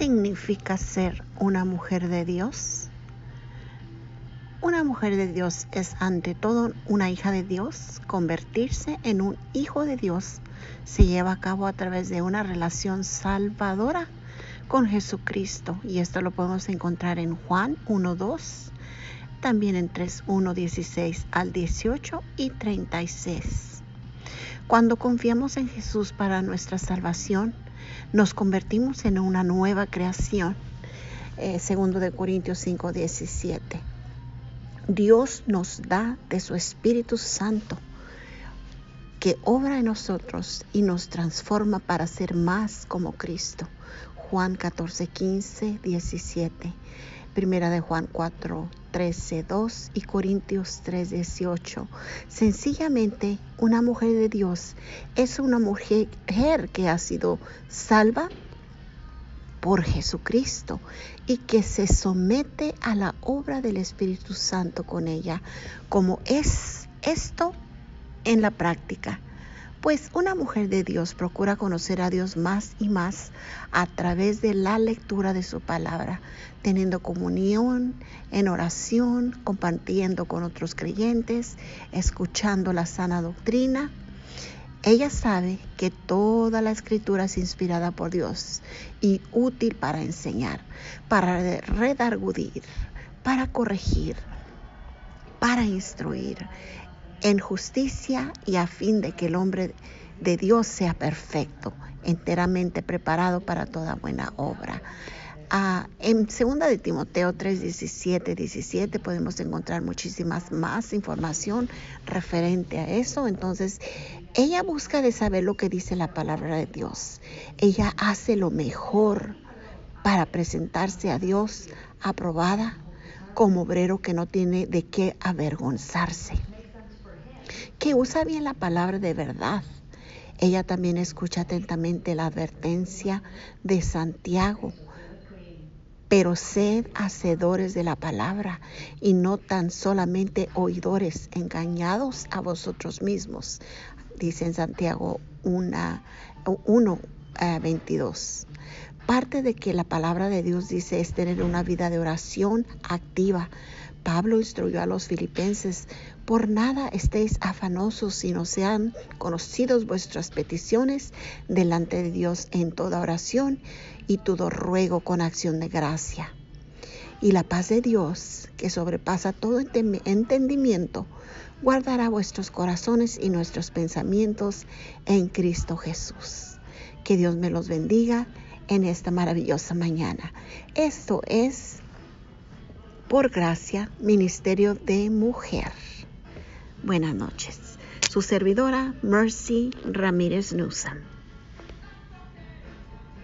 significa ser una mujer de Dios? Una mujer de Dios es ante todo una hija de Dios. Convertirse en un hijo de Dios se lleva a cabo a través de una relación salvadora con Jesucristo. Y esto lo podemos encontrar en Juan 1.2, también en 3.1, 16 al 18 y 36. Cuando confiamos en Jesús para nuestra salvación, nos convertimos en una nueva creación. Eh, segundo de Corintios 5, 17. Dios nos da de su Espíritu Santo que obra en nosotros y nos transforma para ser más como Cristo. Juan 14, 15, 17. Primera de Juan 4, 13, 2 y Corintios 3, 18. Sencillamente, una mujer de Dios es una mujer que ha sido salva por Jesucristo y que se somete a la obra del Espíritu Santo con ella, como es esto en la práctica. Pues una mujer de Dios procura conocer a Dios más y más a través de la lectura de su palabra, teniendo comunión en oración, compartiendo con otros creyentes, escuchando la sana doctrina. Ella sabe que toda la escritura es inspirada por Dios y útil para enseñar, para redargudir, para corregir, para instruir en justicia y a fin de que el hombre de Dios sea perfecto, enteramente preparado para toda buena obra. Ah, en segunda de Timoteo 3, 17, 17 podemos encontrar muchísimas más información referente a eso. Entonces, ella busca de saber lo que dice la palabra de Dios. Ella hace lo mejor para presentarse a Dios aprobada como obrero que no tiene de qué avergonzarse que usa bien la palabra de verdad. Ella también escucha atentamente la advertencia de Santiago. Pero sed hacedores de la palabra y no tan solamente oidores, engañados a vosotros mismos, dice en Santiago 1, 22. Eh, Parte de que la palabra de Dios dice es tener una vida de oración activa, Pablo instruyó a los filipenses, por nada estéis afanosos, sino sean conocidos vuestras peticiones delante de Dios en toda oración y todo ruego con acción de gracia. Y la paz de Dios, que sobrepasa todo entendimiento, guardará vuestros corazones y nuestros pensamientos en Cristo Jesús. Que Dios me los bendiga en esta maravillosa mañana. Esto es por gracia, Ministerio de Mujer. Buenas noches. Su servidora, Mercy Ramírez Newsom.